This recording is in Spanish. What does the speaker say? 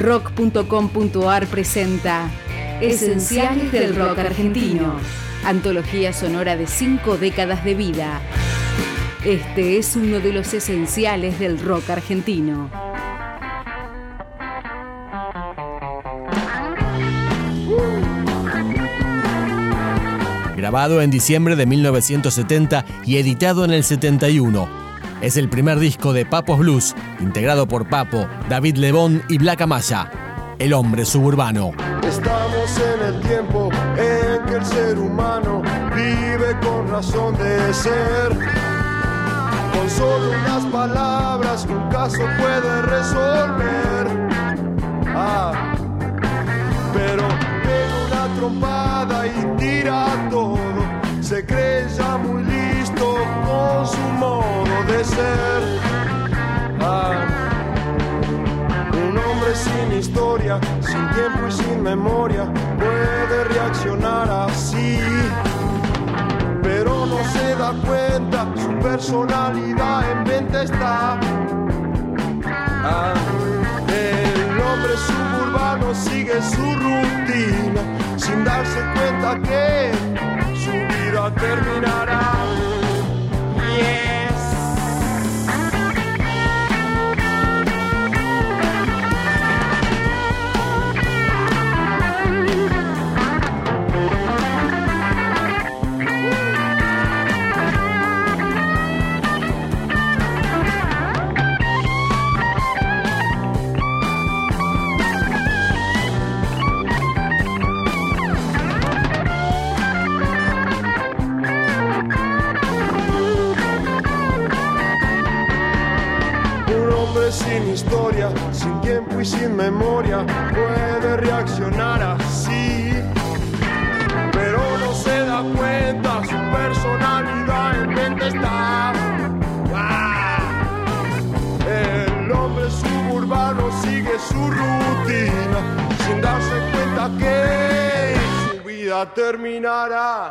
Rock.com.ar presenta Esenciales del Rock Argentino. Antología sonora de cinco décadas de vida. Este es uno de los esenciales del rock argentino. Grabado en diciembre de 1970 y editado en el 71. Es el primer disco de Papos Blues, integrado por Papo, David Lebón y Black Amaya, el hombre suburbano. Estamos en el tiempo en que el ser humano vive con razón de ser. Con solo unas palabras un caso puede resolver. Un hombre sin historia, sin tiempo y sin memoria, puede reaccionar así. Pero no se da cuenta, su personalidad en venta está. Ah, el hombre suburbano sigue su rutina, sin darse cuenta que hombre sin historia, sin tiempo y sin memoria puede reaccionar así. Pero no se da cuenta, su personalidad en mente está. ¡Ah! El hombre suburbano sigue su rutina sin darse cuenta que su vida terminará.